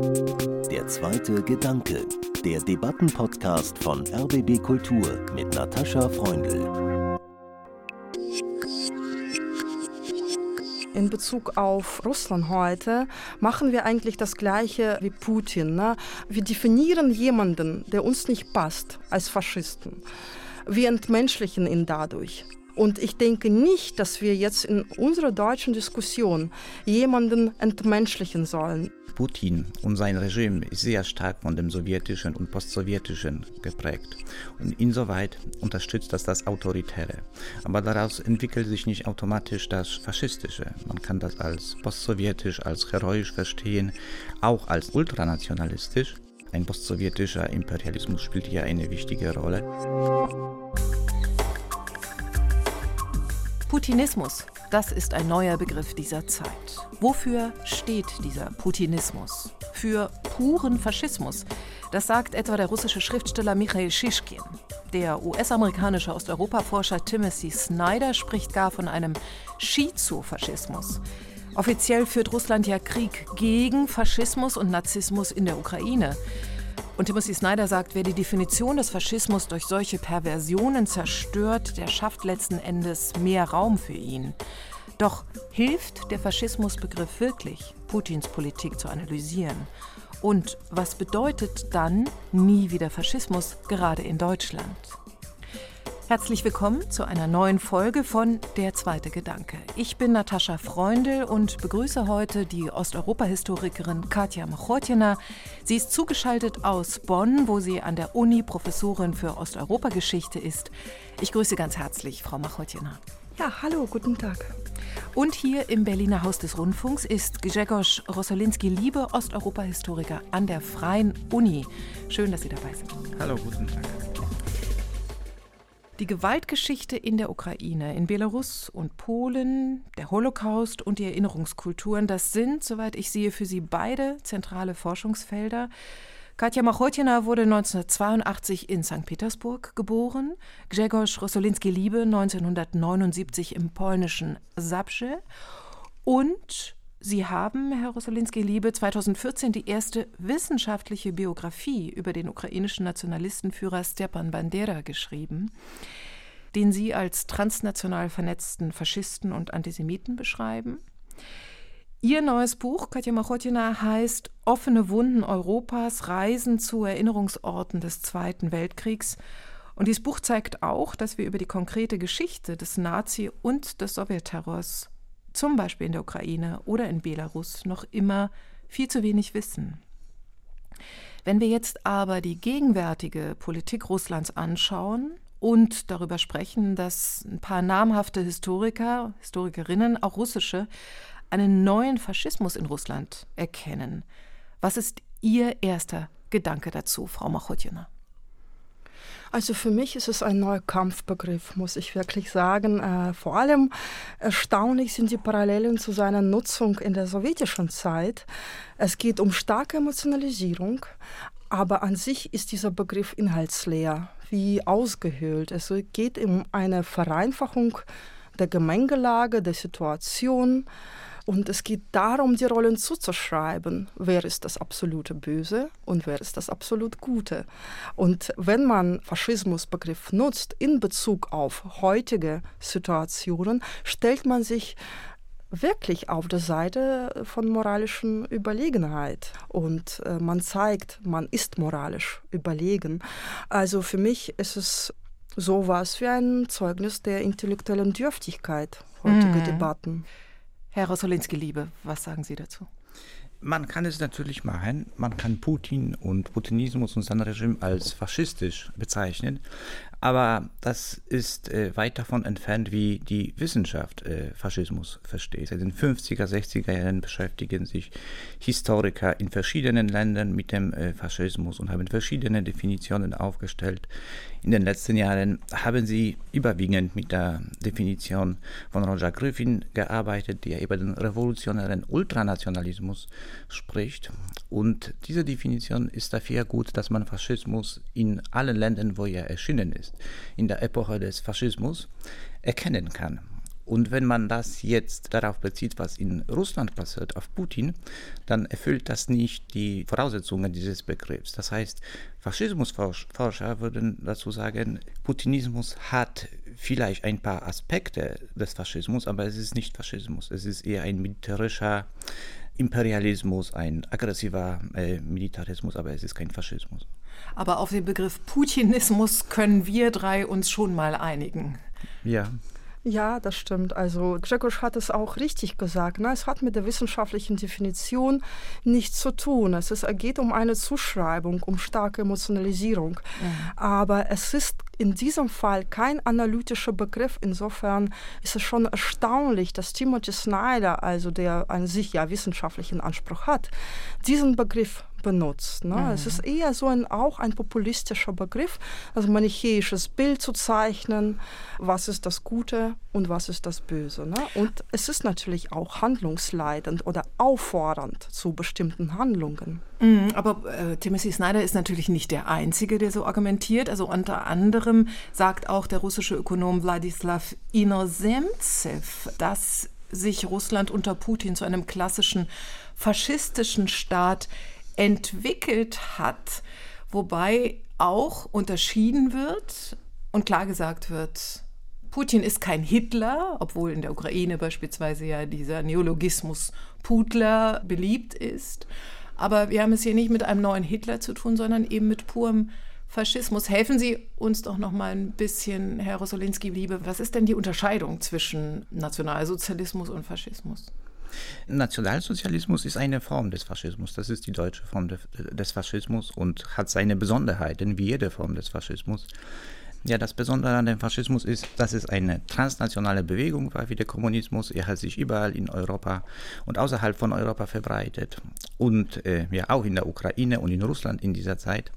Der zweite Gedanke, der Debattenpodcast von RBB Kultur mit Natascha Freundl. In Bezug auf Russland heute machen wir eigentlich das Gleiche wie Putin. Ne? Wir definieren jemanden, der uns nicht passt, als Faschisten. Wir entmenschlichen ihn dadurch. Und ich denke nicht, dass wir jetzt in unserer deutschen Diskussion jemanden entmenschlichen sollen. Putin und sein Regime ist sehr stark von dem sowjetischen und postsowjetischen geprägt. Und insoweit unterstützt das das Autoritäre. Aber daraus entwickelt sich nicht automatisch das Faschistische. Man kann das als postsowjetisch, als heroisch verstehen, auch als ultranationalistisch. Ein postsowjetischer Imperialismus spielt hier eine wichtige Rolle. Putinismus, das ist ein neuer Begriff dieser Zeit. Wofür steht dieser Putinismus? Für puren Faschismus. Das sagt etwa der russische Schriftsteller Michael Shishkin. Der US-amerikanische Osteuropa-Forscher Timothy Snyder spricht gar von einem Schizofaschismus. Offiziell führt Russland ja Krieg gegen Faschismus und Narzissmus in der Ukraine. Und Timothy Snyder sagt, wer die Definition des Faschismus durch solche Perversionen zerstört, der schafft letzten Endes mehr Raum für ihn. Doch hilft der Faschismusbegriff wirklich, Putins Politik zu analysieren? Und was bedeutet dann nie wieder Faschismus, gerade in Deutschland? Herzlich willkommen zu einer neuen Folge von Der zweite Gedanke. Ich bin Natascha Freundl und begrüße heute die Osteuropa-Historikerin Katja Machotjena. Sie ist zugeschaltet aus Bonn, wo sie an der Uni Professorin für Osteuropageschichte ist. Ich grüße ganz herzlich Frau Machotjena. Ja, hallo, guten Tag. Und hier im Berliner Haus des Rundfunks ist Grzegorz Rosolinski-Liebe, Osteuropa-Historiker an der Freien Uni. Schön, dass Sie dabei sind. Hallo, guten Tag. Die Gewaltgeschichte in der Ukraine, in Belarus und Polen, der Holocaust und die Erinnerungskulturen, das sind, soweit ich sehe, für Sie beide zentrale Forschungsfelder. Katja Machotjena wurde 1982 in St. Petersburg geboren, Grzegorz Rosolinski-Liebe 1979 im polnischen Zabrze und Sie haben, Herr Rosolinski-Liebe, 2014 die erste wissenschaftliche Biografie über den ukrainischen Nationalistenführer Stepan Bandera geschrieben, den Sie als transnational vernetzten Faschisten und Antisemiten beschreiben. Ihr neues Buch, Katja Machotjina, heißt Offene Wunden Europas, Reisen zu Erinnerungsorten des Zweiten Weltkriegs. Und dieses Buch zeigt auch, dass wir über die konkrete Geschichte des Nazi- und des Sowjetterrors zum Beispiel in der Ukraine oder in Belarus, noch immer viel zu wenig wissen. Wenn wir jetzt aber die gegenwärtige Politik Russlands anschauen und darüber sprechen, dass ein paar namhafte Historiker, Historikerinnen, auch russische, einen neuen Faschismus in Russland erkennen, was ist Ihr erster Gedanke dazu, Frau Machotjena? Also für mich ist es ein neuer Kampfbegriff, muss ich wirklich sagen. Äh, vor allem erstaunlich sind die Parallelen zu seiner Nutzung in der sowjetischen Zeit. Es geht um starke Emotionalisierung, aber an sich ist dieser Begriff inhaltsleer, wie ausgehöhlt. Es geht um eine Vereinfachung der Gemengelage, der Situation. Und es geht darum, die Rollen zuzuschreiben. Wer ist das absolute Böse und wer ist das absolut Gute? Und wenn man Faschismusbegriff nutzt in Bezug auf heutige Situationen, stellt man sich wirklich auf der Seite von moralischen Überlegenheit. Und äh, man zeigt, man ist moralisch überlegen. Also für mich ist es sowas wie ein Zeugnis der intellektuellen Dürftigkeit heutiger mhm. Debatten. Herr Rosolinski-Liebe, was sagen Sie dazu? Man kann es natürlich machen. Man kann Putin und Putinismus und sein Regime als faschistisch bezeichnen. Aber das ist äh, weit davon entfernt, wie die Wissenschaft äh, Faschismus versteht. Seit den 50er, 60er Jahren beschäftigen sich Historiker in verschiedenen Ländern mit dem äh, Faschismus und haben verschiedene Definitionen aufgestellt. In den letzten Jahren haben sie überwiegend mit der Definition von Roger Griffin gearbeitet, der über den revolutionären Ultranationalismus spricht. Und diese Definition ist dafür gut, dass man Faschismus in allen Ländern, wo er erschienen ist, in der Epoche des Faschismus erkennen kann. Und wenn man das jetzt darauf bezieht, was in Russland passiert, auf Putin, dann erfüllt das nicht die Voraussetzungen dieses Begriffs. Das heißt, Faschismusforscher würden dazu sagen, Putinismus hat vielleicht ein paar Aspekte des Faschismus, aber es ist nicht Faschismus. Es ist eher ein militärischer Imperialismus, ein aggressiver äh, Militarismus, aber es ist kein Faschismus. Aber auf den Begriff Putinismus können wir drei uns schon mal einigen. Ja. Ja, das stimmt. Also Grzegorz hat es auch richtig gesagt. Ne? Es hat mit der wissenschaftlichen Definition nichts zu tun. Es ist, geht um eine Zuschreibung, um starke Emotionalisierung. Mhm. Aber es ist in diesem Fall kein analytischer Begriff. Insofern ist es schon erstaunlich, dass Timothy Snyder, also der an sich ja wissenschaftlichen Anspruch hat, diesen Begriff benutzt. Ne? Mhm. Es ist eher so ein, auch ein populistischer Begriff, also manichäisches Bild zu zeichnen, was ist das Gute und was ist das Böse. Ne? Und es ist natürlich auch handlungsleitend oder auffordernd zu bestimmten Handlungen. Mhm, aber äh, Timothy Snyder ist natürlich nicht der Einzige, der so argumentiert. Also unter anderem sagt auch der russische Ökonom Wladislav Inozemtsev, dass sich Russland unter Putin zu einem klassischen faschistischen Staat entwickelt hat, wobei auch unterschieden wird und klar gesagt wird, Putin ist kein Hitler, obwohl in der Ukraine beispielsweise ja dieser Neologismus Putler beliebt ist. Aber wir haben es hier nicht mit einem neuen Hitler zu tun, sondern eben mit purem Faschismus. Helfen Sie uns doch noch mal ein bisschen, Herr Rosolinski, Liebe, was ist denn die Unterscheidung zwischen Nationalsozialismus und Faschismus? Nationalsozialismus ist eine Form des Faschismus. Das ist die deutsche Form des Faschismus und hat seine Besonderheiten, wie jede Form des Faschismus. Ja, das Besondere an dem Faschismus ist, dass es eine transnationale Bewegung war wie der Kommunismus. Er hat sich überall in Europa und außerhalb von Europa verbreitet und äh, ja auch in der Ukraine und in Russland in dieser Zeit.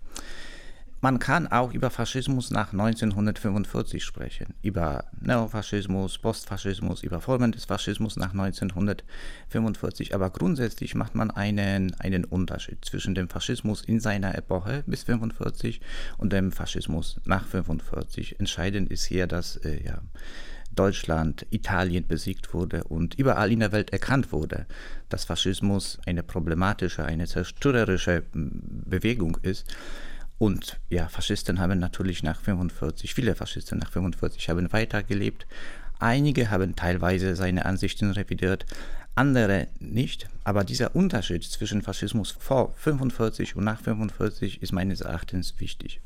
Man kann auch über Faschismus nach 1945 sprechen, über Neofaschismus, Postfaschismus, über Formen des Faschismus nach 1945. Aber grundsätzlich macht man einen, einen Unterschied zwischen dem Faschismus in seiner Epoche bis 1945 und dem Faschismus nach 1945. Entscheidend ist hier, dass äh, ja, Deutschland, Italien besiegt wurde und überall in der Welt erkannt wurde, dass Faschismus eine problematische, eine zerstörerische Bewegung ist und ja, Faschisten haben natürlich nach 45, viele Faschisten nach 45 haben weitergelebt. Einige haben teilweise seine Ansichten revidiert, andere nicht. Aber dieser Unterschied zwischen Faschismus vor 45 und nach 45 ist meines Erachtens wichtig.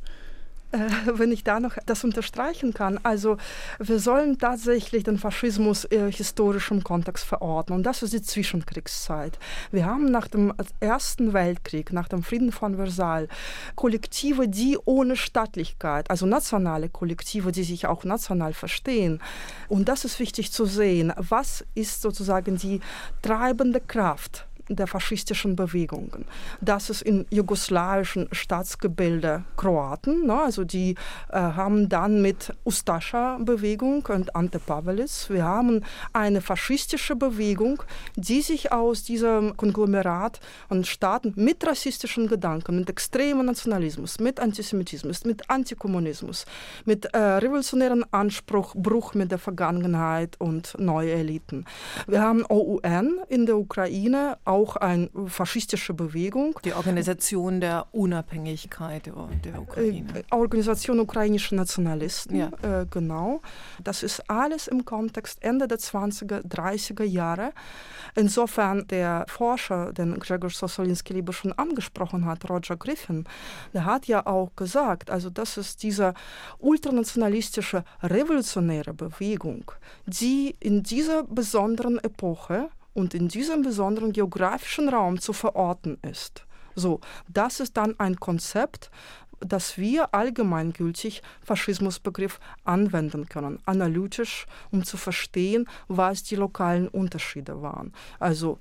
Äh, wenn ich da noch das unterstreichen kann. Also wir sollen tatsächlich den Faschismus äh, historisch im Kontext verorten. Und das ist die Zwischenkriegszeit. Wir haben nach dem Ersten Weltkrieg, nach dem Frieden von Versailles, Kollektive, die ohne Staatlichkeit, also nationale Kollektive, die sich auch national verstehen. Und das ist wichtig zu sehen. Was ist sozusagen die treibende Kraft der faschistischen Bewegungen. Das ist in jugoslawischen Staatsgebilde Kroaten, ne, also die äh, haben dann mit Ustascha-Bewegung und Ante Pavelic, wir haben eine faschistische Bewegung, die sich aus diesem Konglomerat von Staaten mit rassistischen Gedanken, mit extremem Nationalismus, mit Antisemitismus, mit Antikommunismus, mit äh, revolutionären Anspruch, Bruch mit der Vergangenheit und neue Eliten. Wir haben OUN in der Ukraine, auch eine faschistische Bewegung. Die Organisation der Unabhängigkeit der Ukraine. Äh, Organisation ukrainischer Nationalisten, ja. äh, genau. Das ist alles im Kontext Ende der 20er, 30er Jahre. Insofern der Forscher, den Gregor Sosolinski lieber schon angesprochen hat, Roger Griffin, der hat ja auch gesagt, also das ist diese ultranationalistische revolutionäre Bewegung, die in dieser besonderen Epoche und in diesem besonderen geografischen Raum zu verorten ist. So, das ist dann ein Konzept, das wir allgemeingültig Faschismusbegriff anwenden können, analytisch, um zu verstehen, was die lokalen Unterschiede waren. Also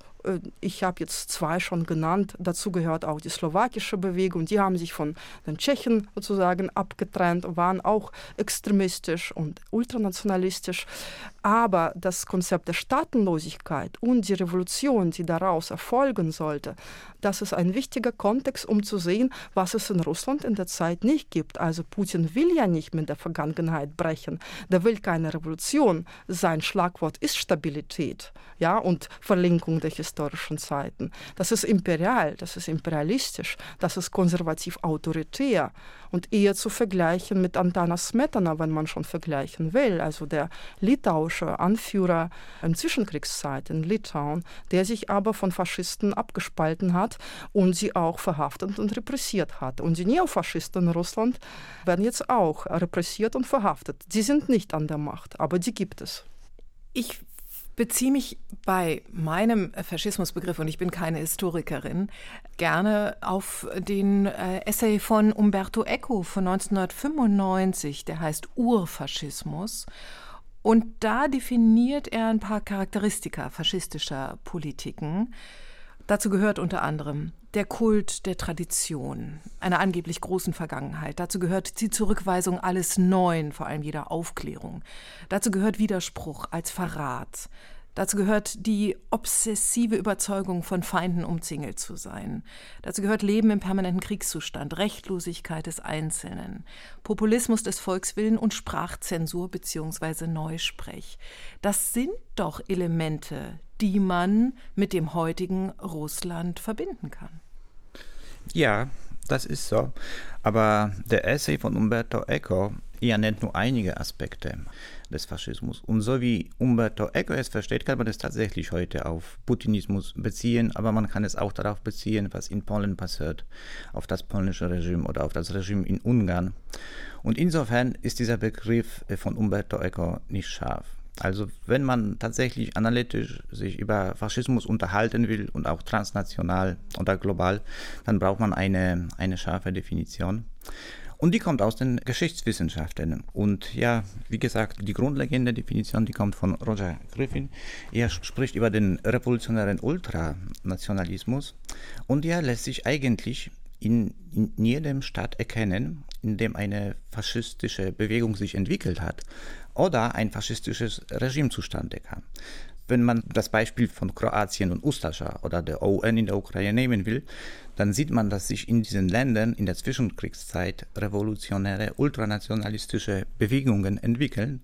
ich habe jetzt zwei schon genannt, dazu gehört auch die slowakische Bewegung, die haben sich von den Tschechen sozusagen abgetrennt, waren auch extremistisch und ultranationalistisch. Aber das Konzept der Staatenlosigkeit und die Revolution, die daraus erfolgen sollte, das ist ein wichtiger Kontext, um zu sehen, was es in Russland in der Zeit nicht gibt. Also Putin will ja nicht mit der Vergangenheit brechen. Der will keine Revolution. Sein Schlagwort ist Stabilität ja, und Verlinkung der historischen Zeiten. Das ist imperial, das ist imperialistisch, das ist konservativ autoritär und eher zu vergleichen mit Antanas Smetana, wenn man schon vergleichen will, also der litauische Anführer in Zwischenkriegszeit in Litauen, der sich aber von Faschisten abgespalten hat und sie auch verhaftet und repressiert hat. Und die Neofaschisten in Russland werden jetzt auch repressiert und verhaftet. Sie sind nicht an der Macht, aber die gibt es. Ich beziehe mich bei meinem Faschismusbegriff, und ich bin keine Historikerin, gerne auf den äh, Essay von Umberto Eco von 1995, der heißt Urfaschismus. Und da definiert er ein paar Charakteristika faschistischer Politiken. Dazu gehört unter anderem der Kult der Tradition, einer angeblich großen Vergangenheit. Dazu gehört die Zurückweisung alles Neuen, vor allem jeder Aufklärung. Dazu gehört Widerspruch als Verrat. Dazu gehört die obsessive Überzeugung, von Feinden umzingelt zu sein. Dazu gehört Leben im permanenten Kriegszustand, Rechtlosigkeit des Einzelnen, Populismus des Volkswillen und Sprachzensur bzw. Neusprech. Das sind doch Elemente, die man mit dem heutigen Russland verbinden kann. Ja, das ist so. Aber der Essay von Umberto Eco, er nennt nur einige Aspekte des Faschismus. Und so wie Umberto Eco es versteht, kann man es tatsächlich heute auf Putinismus beziehen, aber man kann es auch darauf beziehen, was in Polen passiert, auf das polnische Regime oder auf das Regime in Ungarn. Und insofern ist dieser Begriff von Umberto Eco nicht scharf. Also wenn man tatsächlich analytisch sich über Faschismus unterhalten will und auch transnational oder global, dann braucht man eine, eine scharfe Definition. Und die kommt aus den Geschichtswissenschaften. Und ja, wie gesagt, die grundlegende Definition, die kommt von Roger Griffin. Er spricht über den revolutionären Ultranationalismus. Und er lässt sich eigentlich in, in jedem Staat erkennen, in dem eine faschistische Bewegung sich entwickelt hat oder ein faschistisches Regime zustande kam. Wenn man das Beispiel von Kroatien und Ustascha oder der UN in der Ukraine nehmen will, dann sieht man, dass sich in diesen Ländern in der Zwischenkriegszeit revolutionäre, ultranationalistische Bewegungen entwickeln,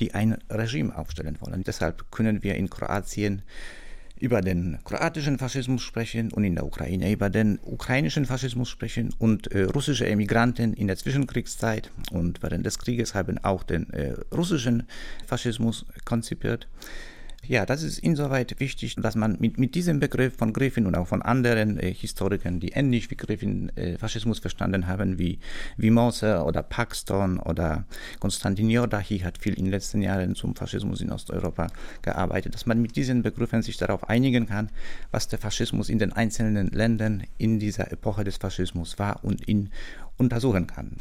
die ein Regime aufstellen wollen. Deshalb können wir in Kroatien über den kroatischen Faschismus sprechen und in der Ukraine über den ukrainischen Faschismus sprechen und äh, russische Emigranten in der Zwischenkriegszeit und während des Krieges haben auch den äh, russischen Faschismus konzipiert. Ja, das ist insoweit wichtig, dass man mit, mit diesem Begriff von Griffin und auch von anderen äh, Historikern, die ähnlich wie Griffin äh, Faschismus verstanden haben, wie, wie Moser oder Paxton oder Konstantin Jordachi hat viel in den letzten Jahren zum Faschismus in Osteuropa gearbeitet, dass man mit diesen Begriffen sich darauf einigen kann, was der Faschismus in den einzelnen Ländern in dieser Epoche des Faschismus war und in untersuchen kann.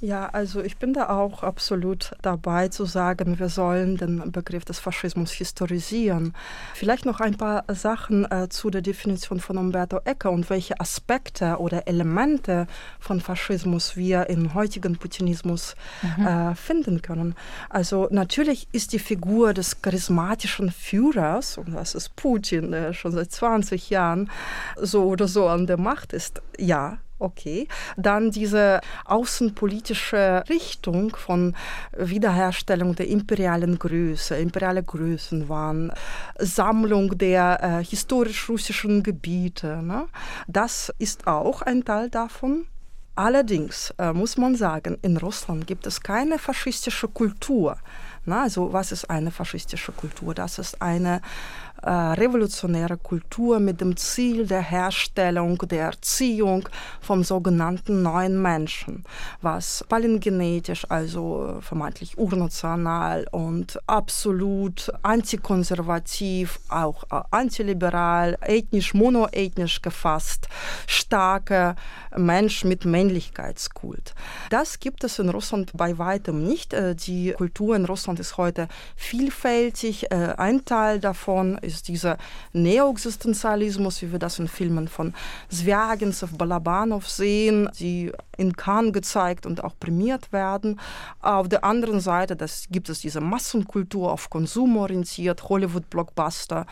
Ja, also ich bin da auch absolut dabei zu sagen, wir sollen den Begriff des Faschismus historisieren. Vielleicht noch ein paar Sachen äh, zu der Definition von Umberto Eco und welche Aspekte oder Elemente von Faschismus wir im heutigen Putinismus mhm. äh, finden können. Also natürlich ist die Figur des charismatischen Führers, und das ist Putin, der schon seit 20 Jahren so oder so an der Macht ist, ja, Okay, dann diese außenpolitische Richtung von Wiederherstellung der imperialen Größe, imperiale Größenwahn, Sammlung der äh, historisch-russischen Gebiete. Ne? Das ist auch ein Teil davon. Allerdings äh, muss man sagen, in Russland gibt es keine faschistische Kultur. Na, also was ist eine faschistische Kultur? Das ist eine äh, revolutionäre Kultur mit dem Ziel der Herstellung, der Erziehung vom sogenannten neuen Menschen, was palingenetisch, also vermeintlich urnational und absolut antikonservativ, auch äh, antiliberal, ethnisch, monoethnisch gefasst, starke Mensch mit Männlichkeitskult. Das gibt es in Russland bei weitem nicht. Äh, die Kultur in Russland ist heute vielfältig. Ein Teil davon ist ist dieser Neoexistenzialismus, wie wir das in Filmen von Zwergensev, Balabanov sehen, die in Cannes gezeigt und auch prämiert werden. Auf der anderen Seite das, gibt es diese Massenkultur auf Konsum orientiert, Hollywood-Blockbuster.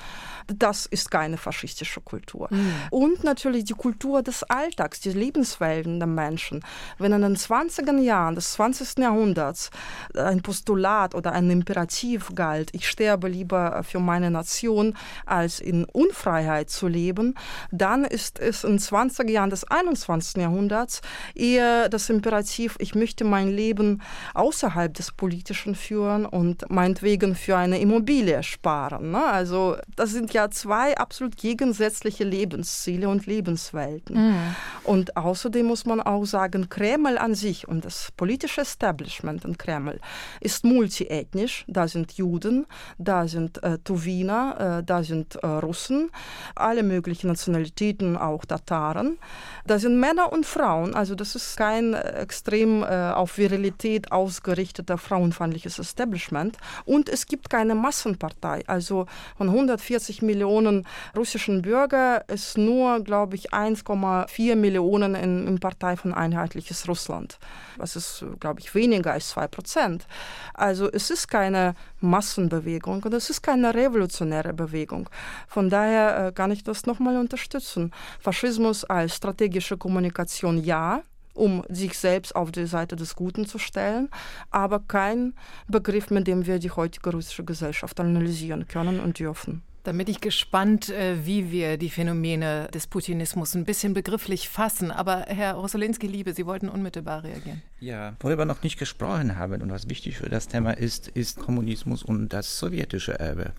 Das ist keine faschistische Kultur. Mhm. Und natürlich die Kultur des Alltags, die Lebenswelten der Menschen. Wenn in den 20er Jahren des 20. Jahrhunderts ein Postulat oder ein Imperativ galt, ich sterbe lieber für meine Nation, als in Unfreiheit zu leben, dann ist es in den 20er Jahren des 21. Jahrhunderts eher das Imperativ, ich möchte mein Leben außerhalb des Politischen führen und meinetwegen für eine Immobilie sparen. Ne? Also das sind ja zwei absolut gegensätzliche Lebensziele und Lebenswelten. Mhm. Und außerdem muss man auch sagen, Kreml an sich und das politische Establishment in Kreml ist multiethnisch. Da sind Juden, da sind äh, Tuwiner, äh, da sind äh, Russen, alle möglichen Nationalitäten, auch Tataren. Da sind Männer und Frauen, also das ist kein extrem äh, auf Virilität ausgerichteter frauenfeindliches Establishment. Und es gibt keine Massenpartei. Also von 140 Millionen russischen Bürger ist nur, glaube ich, 1,4 Millionen in, in Partei von Einheitliches Russland. Das ist, glaube ich, weniger als zwei Prozent. Also es ist keine Massenbewegung und es ist keine revolutionäre Bewegung. Von daher äh, kann ich das nochmal unterstützen. Faschismus als strategische Kommunikation ja, um sich selbst auf die Seite des Guten zu stellen, aber kein Begriff, mit dem wir die heutige russische Gesellschaft analysieren können und dürfen. Dann bin ich gespannt, äh, wie wir die Phänomene des Putinismus ein bisschen begrifflich fassen. Aber Herr Rosolinski, liebe, Sie wollten unmittelbar reagieren. Ja, worüber noch nicht gesprochen haben und was wichtig für das Thema ist, ist Kommunismus und das sowjetische Erbe.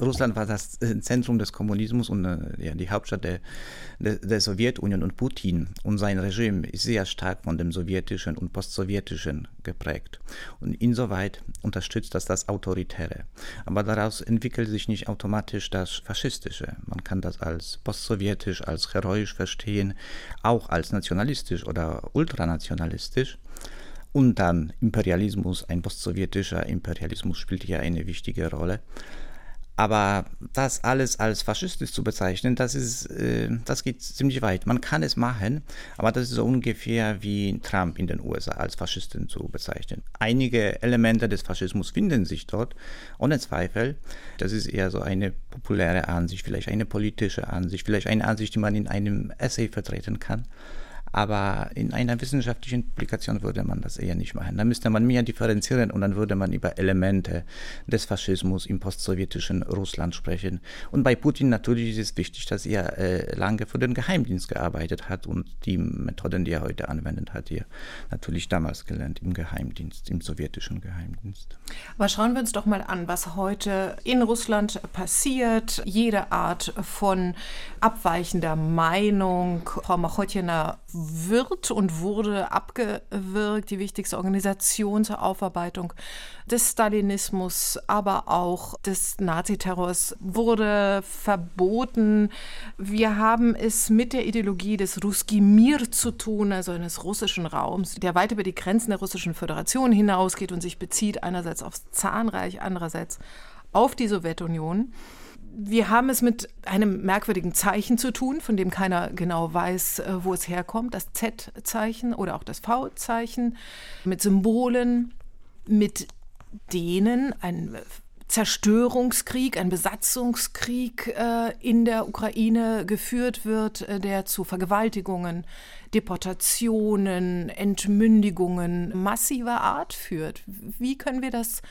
Russland war das äh, Zentrum des Kommunismus und äh, ja, die Hauptstadt der, der, der, Sowjetunion und Putin und sein Regime ist sehr stark von dem sowjetischen und postsowjetischen geprägt. Und insoweit unterstützt das das Autoritäre. Aber daraus entwickelt sich nicht automatisch das Faschistische. Man kann das als postsowjetisch, als heroisch verstehen, auch als nationalistisch oder ultranationalistisch. Und dann Imperialismus, ein postsowjetischer Imperialismus spielt hier eine wichtige Rolle. Aber das alles als faschistisch zu bezeichnen, das, ist, äh, das geht ziemlich weit. Man kann es machen, aber das ist so ungefähr wie Trump in den USA als Faschisten zu bezeichnen. Einige Elemente des Faschismus finden sich dort, ohne Zweifel. Das ist eher so eine populäre Ansicht, vielleicht eine politische Ansicht, vielleicht eine Ansicht, die man in einem Essay vertreten kann. Aber in einer wissenschaftlichen Publikation würde man das eher nicht machen. Da müsste man mehr differenzieren und dann würde man über Elemente des Faschismus im postsowjetischen Russland sprechen. Und bei Putin natürlich ist es wichtig, dass er äh, lange für den Geheimdienst gearbeitet hat und die Methoden, die er heute anwendet, hat er natürlich damals gelernt im Geheimdienst, im sowjetischen Geheimdienst. Aber schauen wir uns doch mal an, was heute in Russland passiert. Jede Art von abweichender Meinung. Frau Machotjena wird und wurde abgewirkt, die wichtigste Organisation zur Aufarbeitung des Stalinismus, aber auch des Naziterrors wurde verboten. Wir haben es mit der Ideologie des Ruski Mir zu tun, also eines russischen Raums, der weit über die Grenzen der russischen Föderation hinausgeht und sich bezieht einerseits aufs Zahnreich, andererseits auf die Sowjetunion wir haben es mit einem merkwürdigen Zeichen zu tun, von dem keiner genau weiß, äh, wo es herkommt. Das Z-Zeichen oder auch das V-Zeichen mit Symbolen, mit denen ein Zerstörungskrieg, ein Besatzungskrieg äh, in der Ukraine geführt wird, äh, der zu Vergewaltigungen, Deportationen, Entmündigungen massiver Art führt. Wie können wir das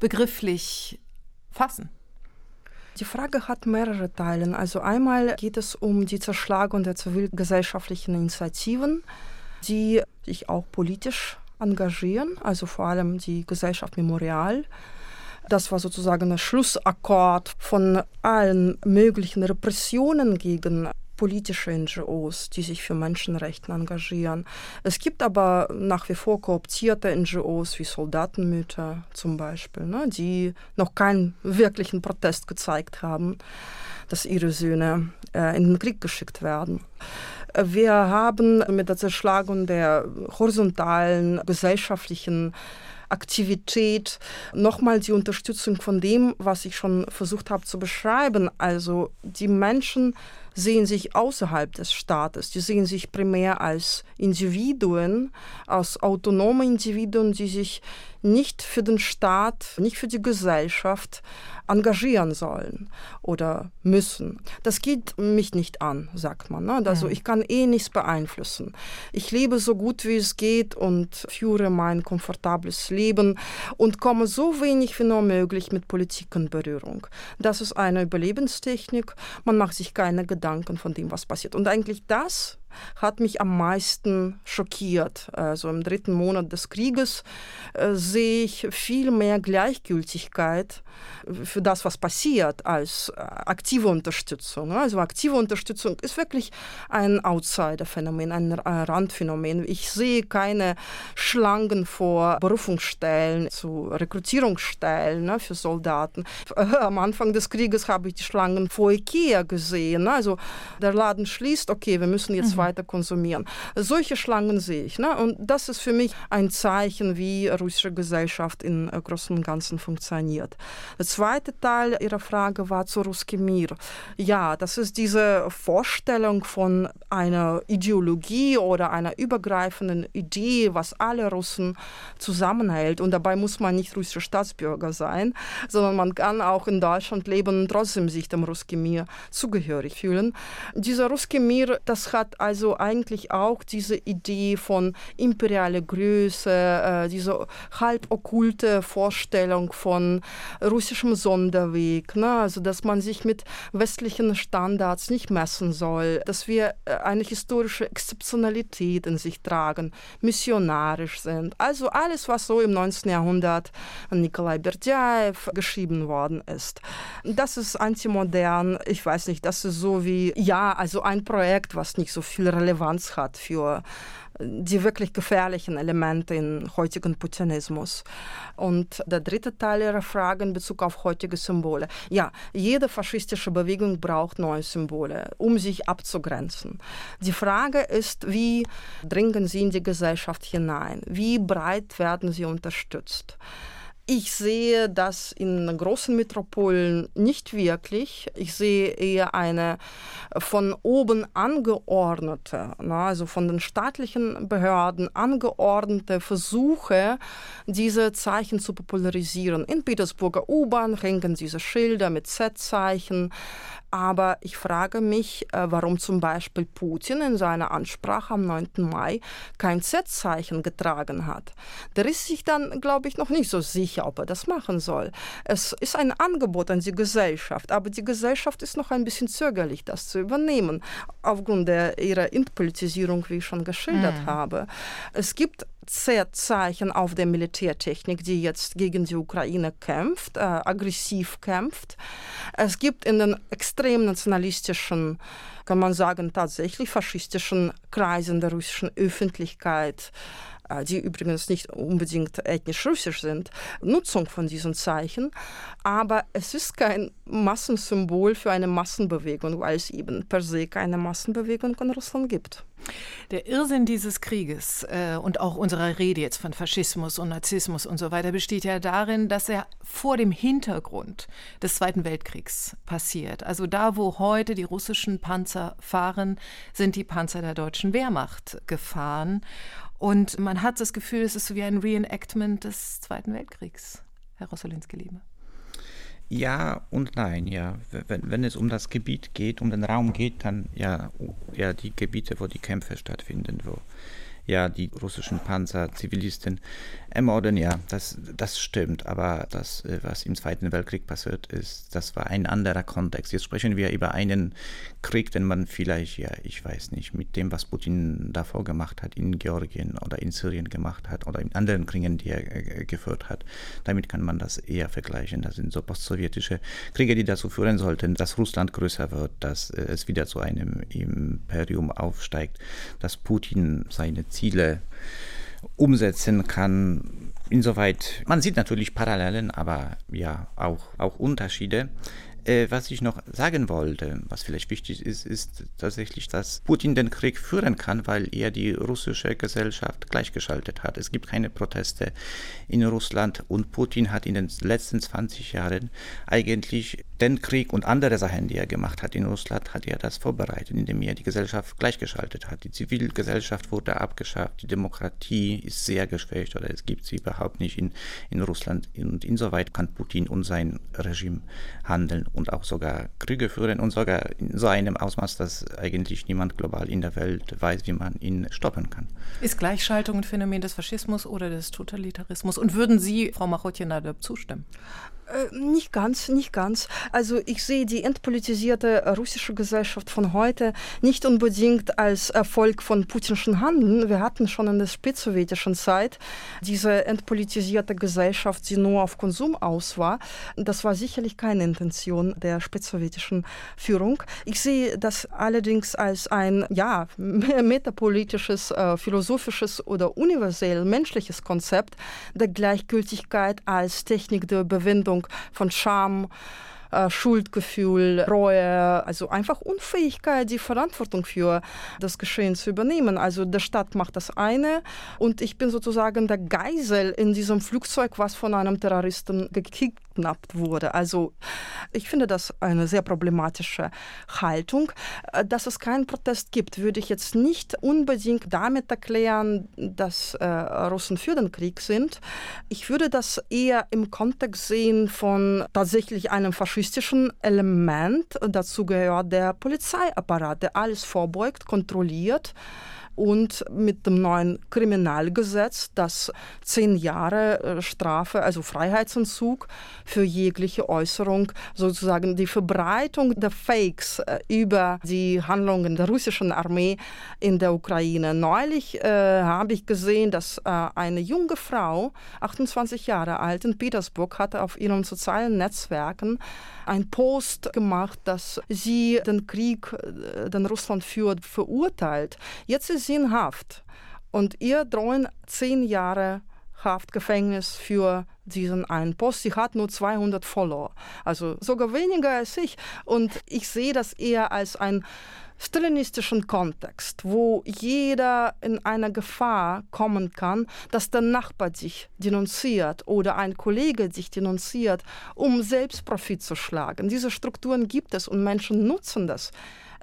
begrifflich fassen? Die Frage hat mehrere Teile. Also einmal geht es um die Zerschlagung der zivilgesellschaftlichen Initiativen, die sich auch politisch engagieren, also vor allem die Gesellschaft Memorial. Das war sozusagen der Schlussakkord von allen möglichen Repressionen gegen politische NGOs, die sich für Menschenrechte engagieren. Es gibt aber nach wie vor kooptierte NGOs wie Soldatenmütter zum Beispiel, ne, die noch keinen wirklichen Protest gezeigt haben, dass ihre Söhne äh, in den Krieg geschickt werden. Wir haben mit der Zerschlagung der horizontalen gesellschaftlichen Aktivität, nochmal die Unterstützung von dem, was ich schon versucht habe zu beschreiben. Also die Menschen sehen sich außerhalb des Staates. Die sehen sich primär als Individuen, als autonome Individuen, die sich nicht für den Staat, nicht für die Gesellschaft engagieren sollen oder müssen. Das geht mich nicht an, sagt man. Ne? Also mhm. ich kann eh nichts beeinflussen. Ich lebe so gut wie es geht und führe mein komfortables Leben und komme so wenig wie nur möglich mit Politik in Berührung. Das ist eine Überlebenstechnik. Man macht sich keine Gedanken von dem, was passiert. Und eigentlich das hat mich am meisten schockiert. Also im dritten Monat des Krieges äh, sehe ich viel mehr Gleichgültigkeit für das, was passiert, als äh, aktive Unterstützung. Also aktive Unterstützung ist wirklich ein Outsider-Phänomen, ein Randphänomen. Ich sehe keine Schlangen vor Berufungsstellen, zu Rekrutierungsstellen ne, für Soldaten. Am Anfang des Krieges habe ich die Schlangen vor Ikea gesehen. Also der Laden schließt, okay, wir müssen jetzt mhm. weiter konsumieren. Solche Schlangen sehe ich. Ne? Und das ist für mich ein Zeichen, wie russische Gesellschaft im äh, Großen und Ganzen funktioniert. Der zweite Teil Ihrer Frage war zu Ruskimir. Ja, das ist diese Vorstellung von einer Ideologie oder einer übergreifenden Idee, was alle Russen zusammenhält. Und dabei muss man nicht russischer Staatsbürger sein, sondern man kann auch in Deutschland leben und trotzdem sich dem Ruskimir zugehörig fühlen. Dieser Ruskimir, das hat also eigentlich auch diese Idee von imperialer Größe, äh, diese halb okkulte Vorstellung von russischem Sonderweg, ne? also dass man sich mit westlichen Standards nicht messen soll, dass wir äh, eine historische Exzeptionalität in sich tragen, missionarisch sind. Also alles, was so im 19. Jahrhundert an Nikolai Berdyaev geschrieben worden ist. Das ist antimodern. Ich weiß nicht, das ist so wie, ja, also ein Projekt, was nicht so viel Relevanz hat für die wirklich gefährlichen Elemente im heutigen Putinismus. Und der dritte Teil Ihrer Frage in Bezug auf heutige Symbole. Ja, jede faschistische Bewegung braucht neue Symbole, um sich abzugrenzen. Die Frage ist, wie dringen sie in die Gesellschaft hinein? Wie breit werden sie unterstützt? Ich sehe das in großen Metropolen nicht wirklich. Ich sehe eher eine von oben angeordnete, also von den staatlichen Behörden angeordnete Versuche, diese Zeichen zu popularisieren. In Petersburger U-Bahn hängen diese Schilder mit Z-Zeichen. Aber ich frage mich, äh, warum zum Beispiel Putin in seiner Ansprache am 9. Mai kein Z-Zeichen getragen hat. Der ist sich dann, glaube ich, noch nicht so sicher, ob er das machen soll. Es ist ein Angebot an die Gesellschaft, aber die Gesellschaft ist noch ein bisschen zögerlich, das zu übernehmen, aufgrund der, ihrer Entpolitisierung, wie ich schon geschildert mhm. habe. Es gibt Z-Zeichen auf der Militärtechnik, die jetzt gegen die Ukraine kämpft, äh, aggressiv kämpft. Es gibt in den extrem nationalistischen, kann man sagen, tatsächlich faschistischen Kreisen der russischen Öffentlichkeit die übrigens nicht unbedingt ethnisch russisch sind, Nutzung von diesen Zeichen. Aber es ist kein Massensymbol für eine Massenbewegung, weil es eben per se keine Massenbewegung in Russland gibt. Der Irrsinn dieses Krieges äh, und auch unserer Rede jetzt von Faschismus und Narzissmus und so weiter besteht ja darin, dass er vor dem Hintergrund des Zweiten Weltkriegs passiert. Also da, wo heute die russischen Panzer fahren, sind die Panzer der deutschen Wehrmacht gefahren. Und man hat das Gefühl, es ist so wie ein Reenactment des Zweiten Weltkriegs, Herr Rossolinski-Liebe. Ja und nein, ja. Wenn, wenn es um das Gebiet geht, um den Raum geht, dann ja, ja die Gebiete, wo die Kämpfe stattfinden, wo ja die russischen Panzer Zivilisten ermorden, ja, das, das stimmt. Aber das, äh, was im Zweiten Weltkrieg passiert ist, das war ein anderer Kontext. Jetzt sprechen wir über einen Krieg, den man vielleicht, ja, ich weiß nicht, mit dem, was Putin davor gemacht hat, in Georgien oder in Syrien gemacht hat oder in anderen Kriegen, die er äh, geführt hat. Damit kann man das eher vergleichen. Das sind so postsowjetische Kriege, die dazu führen sollten, dass Russland größer wird, dass äh, es wieder zu einem Imperium aufsteigt, dass Putin seine Ziele umsetzen kann. Insoweit, man sieht natürlich Parallelen, aber ja, auch, auch Unterschiede. Äh, was ich noch sagen wollte, was vielleicht wichtig ist, ist tatsächlich, dass Putin den Krieg führen kann, weil er die russische Gesellschaft gleichgeschaltet hat. Es gibt keine Proteste in Russland und Putin hat in den letzten 20 Jahren eigentlich den Krieg und andere Sachen, die er gemacht hat in Russland, hat er das vorbereitet, indem er die Gesellschaft gleichgeschaltet hat. Die Zivilgesellschaft wurde abgeschafft, die Demokratie ist sehr geschwächt oder es gibt sie überhaupt nicht in, in Russland. Und insoweit kann Putin und sein Regime handeln und auch sogar Kriege führen und sogar in so einem Ausmaß, dass eigentlich niemand global in der Welt weiß, wie man ihn stoppen kann. Ist Gleichschaltung ein Phänomen des Faschismus oder des Totalitarismus? Und würden Sie, Frau Machotjena, zustimmen? Äh, nicht ganz, nicht ganz. Also ich sehe die entpolitisierte russische Gesellschaft von heute nicht unbedingt als Erfolg von putinschen Handeln. Wir hatten schon in der spätsowjetischen Zeit diese entpolitisierte Gesellschaft, die nur auf Konsum aus war. Das war sicherlich keine Intention der spätsowjetischen Führung. Ich sehe das allerdings als ein ja, metapolitisches, äh, philosophisches oder universell menschliches Konzept der Gleichgültigkeit als Technik der Überwindung Entwicklung von Scham, äh, Schuldgefühl, Reue, also einfach Unfähigkeit, die Verantwortung für das Geschehen zu übernehmen. Also der Staat macht das eine und ich bin sozusagen der Geisel in diesem Flugzeug, was von einem Terroristen gekickt wurde. Also ich finde das eine sehr problematische Haltung. Äh, dass es keinen Protest gibt, würde ich jetzt nicht unbedingt damit erklären, dass äh, Russen für den Krieg sind. Ich würde das eher im Kontext sehen von tatsächlich einem faschistischen Element. Dazu gehört der Polizeiapparat, der alles vorbeugt, kontrolliert und mit dem neuen Kriminalgesetz, das zehn Jahre äh, Strafe, also Freiheitsentzug für jegliche Äußerung, sozusagen die Verbreitung der Fakes äh, über die Handlungen der russischen Armee in der Ukraine. Neulich äh, habe ich gesehen, dass äh, eine junge Frau, 28 Jahre alt, in Petersburg hatte auf ihren sozialen Netzwerken ein Post gemacht, dass sie den Krieg, äh, den Russland führt, verurteilt. Jetzt ist sie in Haft und ihr drohen zehn Jahre Haftgefängnis für diesen einen Post. Sie hat nur 200 Follower, also sogar weniger als ich. Und ich sehe das eher als ein stalinistischen Kontext, wo jeder in einer Gefahr kommen kann, dass der Nachbar sich denunziert oder ein Kollege sich denunziert, um selbst Profit zu schlagen. Diese Strukturen gibt es und Menschen nutzen das.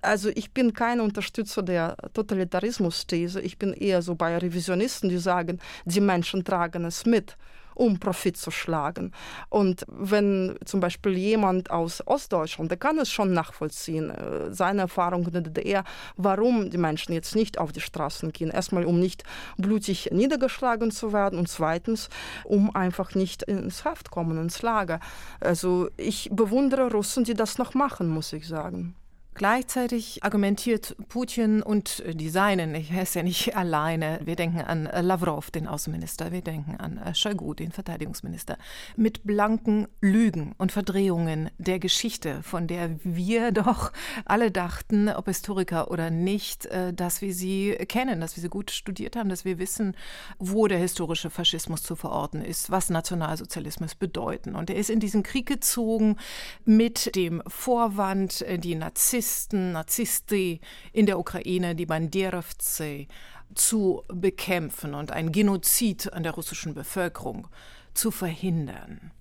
Also ich bin kein Unterstützer der Totalitarismus-These. Ich bin eher so bei Revisionisten, die sagen, die Menschen tragen es mit um Profit zu schlagen. Und wenn zum Beispiel jemand aus Ostdeutschland, der kann es schon nachvollziehen, äh, seine Erfahrung in der DDR, warum die Menschen jetzt nicht auf die Straßen gehen. Erstmal, um nicht blutig niedergeschlagen zu werden und zweitens, um einfach nicht ins Haft kommen, ins Lager. Also ich bewundere Russen, die das noch machen, muss ich sagen. Gleichzeitig argumentiert Putin und die Seinen, er ist ja nicht alleine, wir denken an Lavrov, den Außenminister, wir denken an Shoigu, den Verteidigungsminister, mit blanken Lügen und Verdrehungen der Geschichte, von der wir doch alle dachten, ob Historiker oder nicht, äh, dass wir sie kennen, dass wir sie gut studiert haben, dass wir wissen, wo der historische Faschismus zu verorten ist, was Nationalsozialismus bedeuten. Und er ist in diesen Krieg gezogen mit dem Vorwand, äh, die Nazisten Narzissten, Narzissti in der Ukraine, die Banderovцы, zu bekämpfen und ein Genozid an der russischen Bevölkerung zu verhindern.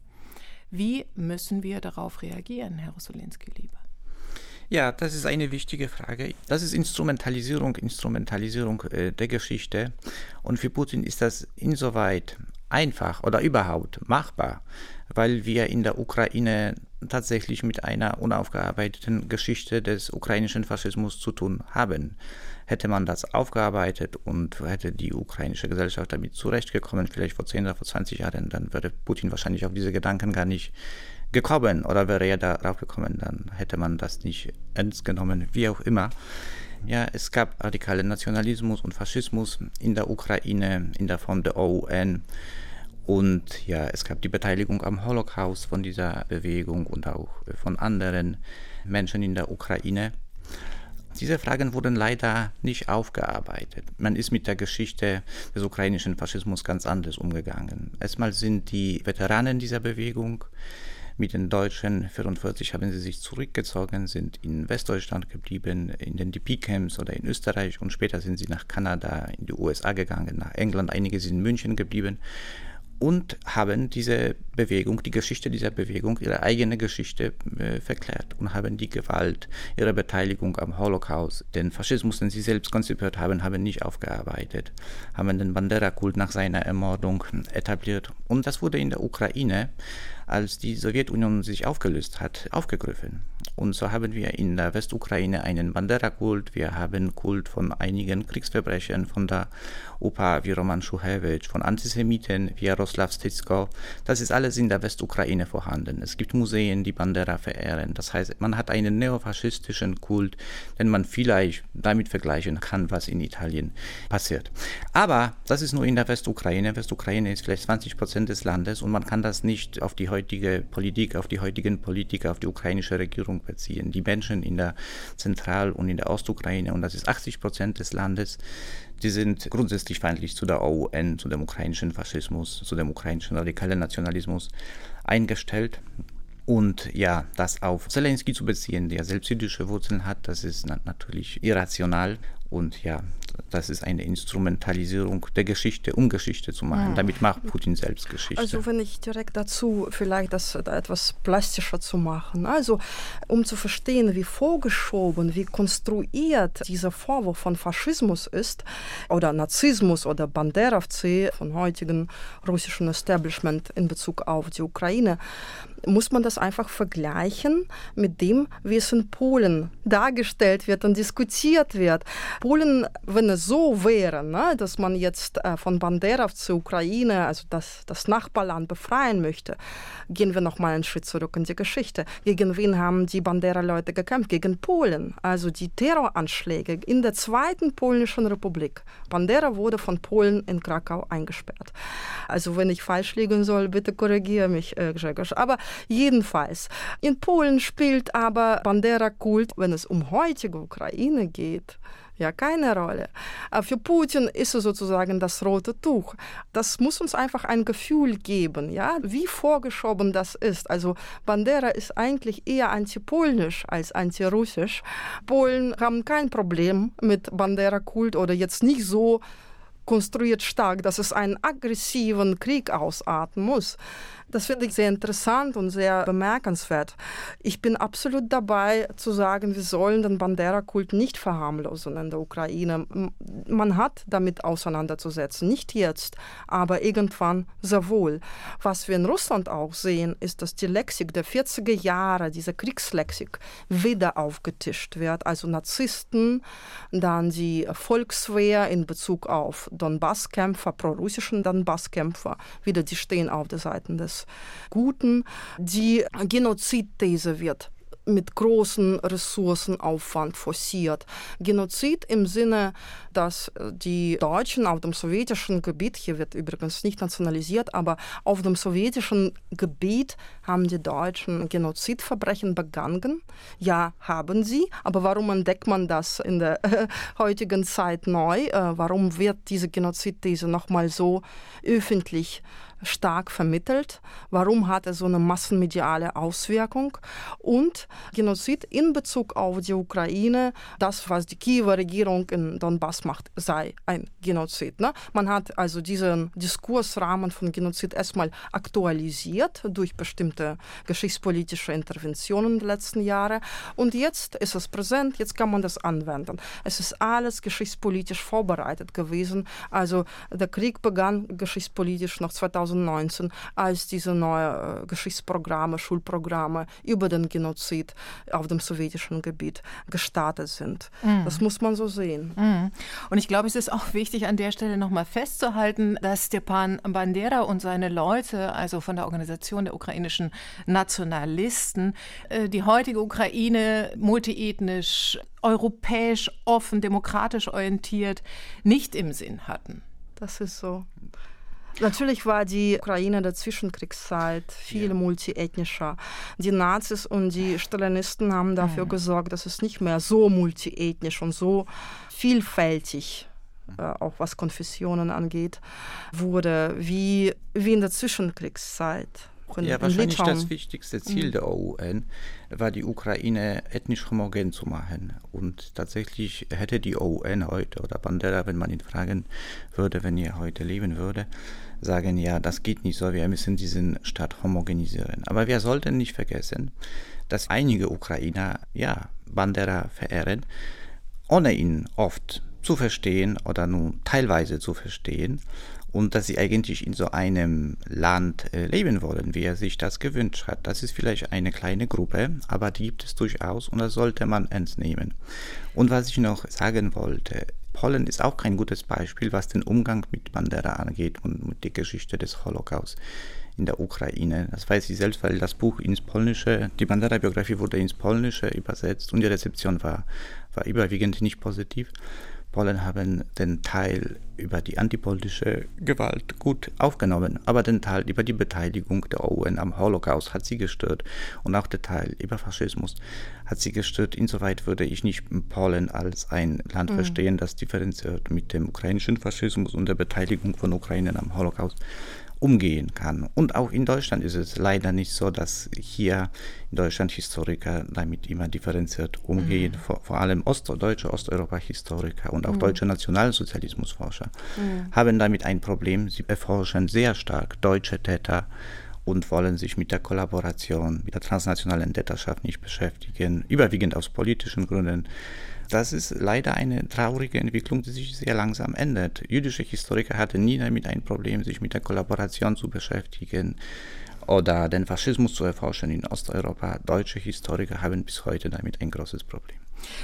Wie müssen wir darauf reagieren, Herr Rosolinski, lieber? Ja, das ist eine wichtige Frage. Das ist Instrumentalisierung, Instrumentalisierung äh, der Geschichte. Und für Putin ist das insoweit einfach oder überhaupt machbar, weil wir in der Ukraine tatsächlich mit einer unaufgearbeiteten Geschichte des ukrainischen Faschismus zu tun haben. Hätte man das aufgearbeitet und hätte die ukrainische Gesellschaft damit zurechtgekommen, vielleicht vor 10 oder vor 20 Jahren, dann würde Putin wahrscheinlich auf diese Gedanken gar nicht gekommen oder wäre er darauf gekommen, dann hätte man das nicht ernst genommen, wie auch immer. Ja, es gab radikalen Nationalismus und Faschismus in der Ukraine in der Form der OUN. Und ja, es gab die Beteiligung am Holocaust von dieser Bewegung und auch von anderen Menschen in der Ukraine. Diese Fragen wurden leider nicht aufgearbeitet. Man ist mit der Geschichte des ukrainischen Faschismus ganz anders umgegangen. Erstmal sind die Veteranen dieser Bewegung Mit den Deutschen 1944 haben sie sich zurückgezogen, sind in Westdeutschland geblieben, in den DP-Camps oder in Österreich und später sind sie nach Kanada, in die USA gegangen, nach England, einige sind in München geblieben und haben diese Bewegung, die Geschichte dieser Bewegung, ihre eigene Geschichte äh, verklärt und haben die Gewalt, ihre Beteiligung am Holocaust, den Faschismus, den sie selbst konzipiert haben, haben nicht aufgearbeitet, haben den Bandera-Kult nach seiner Ermordung etabliert. Und das wurde in der Ukraine, als die Sowjetunion sich aufgelöst hat, aufgegriffen. Und so haben wir in der Westukraine einen Bandera-Kult, wir haben Kult von einigen Kriegsverbrechern, von der Opa wie Roman Schuhewitsch, von Antisemiten wie Jaroslav Stitsko. Das ist alles in der Westukraine vorhanden. Es gibt Museen, die Bandera verehren. Das heißt, man hat einen neofaschistischen Kult, den man vielleicht damit vergleichen kann, was in Italien passiert. Aber das ist nur in der Westukraine. Westukraine ist vielleicht 20 Prozent des Landes und man kann das nicht auf die heutige Politik, auf die heutigen Politiker, auf die ukrainische Regierung beziehen. Die Menschen in der Zentral- und in der Ostukraine, und das ist 80 Prozent des Landes, die sind grundsätzlich feindlich zu der OUN, zu dem ukrainischen Faschismus, zu dem ukrainischen radikalen Nationalismus eingestellt. Und ja, das auf Zelensky zu beziehen, der selbst jüdische Wurzeln hat, das ist natürlich irrational. Und ja, das ist eine Instrumentalisierung der Geschichte, um Geschichte zu machen. Ja. Damit macht Putin selbst Geschichte. Also wenn ich direkt dazu vielleicht das da etwas plastischer zu machen, also um zu verstehen, wie vorgeschoben, wie konstruiert dieser Vorwurf von Faschismus ist oder Nazismus oder Banderovцы von heutigen russischen Establishment in Bezug auf die Ukraine, muss man das einfach vergleichen mit dem, wie es in Polen dargestellt wird und diskutiert wird. Polen, wenn es so wäre, ne, dass man jetzt äh, von Bandera zur Ukraine, also das, das Nachbarland, befreien möchte, gehen wir noch mal einen Schritt zurück in die Geschichte. Gegen wen haben die Bandera-Leute gekämpft? Gegen Polen. Also die Terroranschläge in der zweiten polnischen Republik. Bandera wurde von Polen in Krakau eingesperrt. Also wenn ich falsch liegen soll, bitte korrigiere mich, äh, Grzegorz. Aber Jedenfalls, in Polen spielt aber Bandera-Kult, wenn es um heutige Ukraine geht, ja keine Rolle. Für Putin ist es sozusagen das rote Tuch. Das muss uns einfach ein Gefühl geben, ja, wie vorgeschoben das ist. Also Bandera ist eigentlich eher antipolnisch als antirussisch. Polen haben kein Problem mit Bandera-Kult oder jetzt nicht so konstruiert stark, dass es einen aggressiven Krieg ausarten muss. Das finde ich sehr interessant und sehr bemerkenswert. Ich bin absolut dabei zu sagen, wir sollen den Bandera-Kult nicht verharmlosen in der Ukraine. Man hat damit auseinanderzusetzen, nicht jetzt, aber irgendwann sehr wohl. Was wir in Russland auch sehen, ist, dass die Lexik der 40er Jahre, diese Kriegslexik, wieder aufgetischt wird. Also Narzissten, dann die Volkswehr in Bezug auf Donbasskämpfer, prorussischen Donbasskämpfer, wieder die stehen auf der Seite des Guten. Die Genozidthese wird mit großem Ressourcenaufwand forciert. Genozid im Sinne, dass die Deutschen auf dem sowjetischen Gebiet, hier wird übrigens nicht nationalisiert, aber auf dem sowjetischen Gebiet haben die Deutschen Genozidverbrechen begangen. Ja, haben sie, aber warum entdeckt man das in der heutigen Zeit neu? Äh, warum wird diese Genozidthese nochmal so öffentlich stark vermittelt. Warum hat er so eine massenmediale Auswirkung? Und Genozid in Bezug auf die Ukraine, das, was die Kiewer Regierung in Donbass macht, sei ein Genozid. Ne? Man hat also diesen Diskursrahmen von Genozid erstmal aktualisiert durch bestimmte geschichtspolitische Interventionen der letzten Jahre. Und jetzt ist es präsent, jetzt kann man das anwenden. Es ist alles geschichtspolitisch vorbereitet gewesen. Also der Krieg begann geschichtspolitisch noch 2000 2019, als diese neuen äh, Geschichtsprogramme, Schulprogramme über den Genozid auf dem sowjetischen Gebiet gestartet sind. Mhm. Das muss man so sehen. Mhm. Und ich glaube, es ist auch wichtig, an der Stelle nochmal festzuhalten, dass Stepan Bandera und seine Leute, also von der Organisation der ukrainischen Nationalisten, äh, die heutige Ukraine multiethnisch, europäisch, offen, demokratisch orientiert, nicht im Sinn hatten. Das ist so. Natürlich war die Ukraine der Zwischenkriegszeit viel ja. multiethnischer. Die Nazis und die Stalinisten haben dafür mhm. gesorgt, dass es nicht mehr so multiethnisch und so vielfältig äh, auch was Konfessionen angeht, wurde wie, wie in der Zwischenkriegszeit. Auch in, ja, in wahrscheinlich Litauen. das wichtigste Ziel mhm. der UN war die Ukraine ethnisch homogen zu machen. Und tatsächlich hätte die UN heute oder Bandera, wenn man ihn fragen würde, wenn er heute leben würde, sagen, ja, das geht nicht so, wir müssen diesen Staat homogenisieren. Aber wir sollten nicht vergessen, dass einige Ukrainer, ja, Bandera verehren, ohne ihn oft zu verstehen oder nur teilweise zu verstehen und dass sie eigentlich in so einem Land äh, leben wollen, wie er sich das gewünscht hat. Das ist vielleicht eine kleine Gruppe, aber die gibt es durchaus und das sollte man ernst nehmen. Und was ich noch sagen wollte, Polen ist auch kein gutes Beispiel, was den Umgang mit Bandera angeht und mit der Geschichte des Holocaust in der Ukraine. Das weiß ich selbst, weil das Buch ins Polnische, die Bandera-Biografie wurde ins Polnische übersetzt und die Rezeption war, war überwiegend nicht positiv. Polen haben den Teil über die antipolnische Gewalt gut aufgenommen, aber den Teil über die Beteiligung der UN am Holocaust hat sie gestört und auch der Teil über Faschismus hat sie gestört. Insoweit würde ich nicht Polen als ein Land mhm. verstehen, das differenziert mit dem ukrainischen Faschismus und der Beteiligung von Ukrainern am Holocaust umgehen kann. Und auch in Deutschland ist es leider nicht so, dass hier in Deutschland Historiker damit immer differenziert umgehen. Mhm. Vor, vor, allem ostdeutsche Osteuropa-Historiker und auch mhm. deutsche Nationalsozialismusforscher mhm. haben damit ein Problem. Sie erforschen sehr stark deutsche Täter und wollen sich mit der Kollaboration, mit der transnationalen Täterschaft nicht beschäftigen, überwiegend aus politischen Gründen das ist leider eine traurige Entwicklung, die sich sehr langsam ändert. Jüdische Historiker hatten nie damit ein Problem, sich mit der Kollaboration zu beschäftigen oder den Faschismus zu erforschen in Osteuropa. Deutsche Historiker haben bis heute damit ein großes Problem.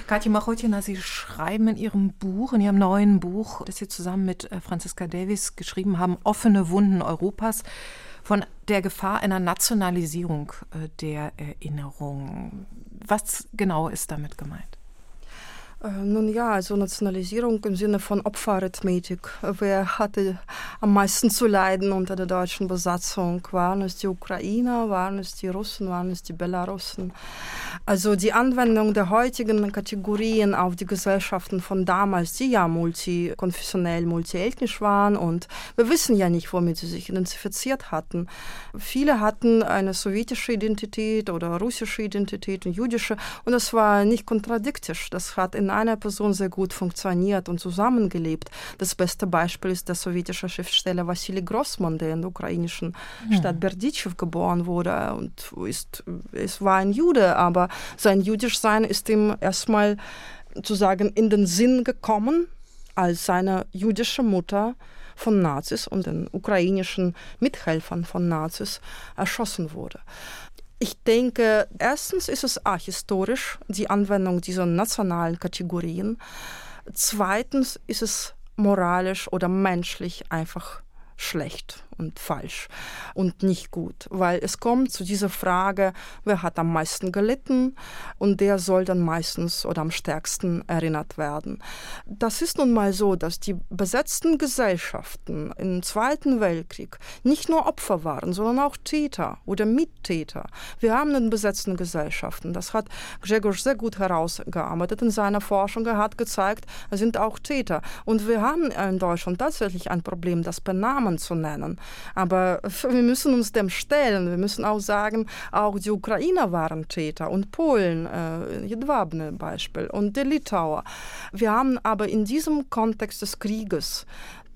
Katja Machotina, Sie schreiben in Ihrem Buch, in Ihrem neuen Buch, das Sie zusammen mit äh, Franziska Davis geschrieben haben, Offene Wunden Europas, von der Gefahr einer Nationalisierung äh, der Erinnerung. Was genau ist damit gemeint? Äh, nun ja, also Nationalisierung im Sinne von Opferarithmetik. Wer hatte am meisten zu leiden unter der deutschen Besatzung? Waren es die Ukrainer, waren es die Russen, waren es die Belarussen? Also die Anwendung der heutigen Kategorien auf die Gesellschaften von damals, die ja multikonfessionell, multiethnisch waren und wir wissen ja nicht, womit sie sich identifiziert hatten. Viele hatten eine sowjetische Identität oder russische Identität und jüdische und das war nicht kontradiktisch. Das hat in einer Person sehr gut funktioniert und zusammengelebt. Das beste Beispiel ist der sowjetische Schriftsteller Wassili Grossmann, der in der ukrainischen ja. Stadt Berditschew geboren wurde und ist, es war ein Jude, aber sein Jüdischsein ist ihm erstmal zu sagen in den Sinn gekommen, als seine jüdische Mutter von Nazis und den ukrainischen Mithelfern von Nazis erschossen wurde. Ich denke, erstens ist es ahistorisch, die Anwendung dieser nationalen Kategorien. Zweitens ist es moralisch oder menschlich einfach schlecht und falsch und nicht gut, weil es kommt zu dieser Frage, wer hat am meisten gelitten und der soll dann meistens oder am stärksten erinnert werden. Das ist nun mal so, dass die besetzten Gesellschaften im Zweiten Weltkrieg nicht nur Opfer waren, sondern auch Täter oder Mittäter. Wir haben in besetzten Gesellschaften, das hat Gregor sehr gut herausgearbeitet in seiner Forschung, er hat gezeigt, es sind auch Täter. Und wir haben in Deutschland tatsächlich ein Problem, das Benamen zu nennen. Aber wir müssen uns dem stellen. Wir müssen auch sagen, auch die Ukrainer waren Täter und Polen, äh, Jedwabne Beispiel und die Litauer. Wir haben aber in diesem Kontext des Krieges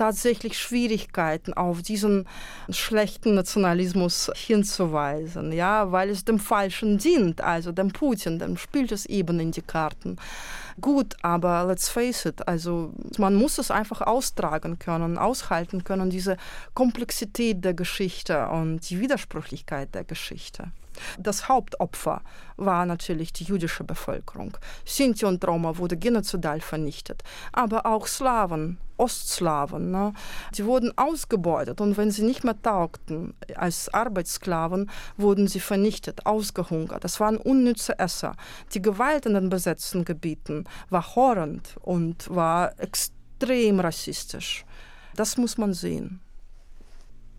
tatsächlich Schwierigkeiten auf diesen schlechten Nationalismus hinzuweisen, ja, weil es dem Falschen dient, also dem Putin, dem spielt es eben in die Karten. Gut, aber let's face it, also man muss es einfach austragen können, aushalten können, diese Komplexität der Geschichte und die Widersprüchlichkeit der Geschichte. Das Hauptopfer war natürlich die jüdische Bevölkerung. Sinti und Roma wurde genozidal vernichtet, aber auch Slawen, Ostslawen, ne? die wurden ausgebeutet und wenn sie nicht mehr taugten als Arbeitssklaven, wurden sie vernichtet, ausgehungert. Das waren unnütze Esser. Die Gewalt in den besetzten Gebieten war horrend und war extrem rassistisch. Das muss man sehen.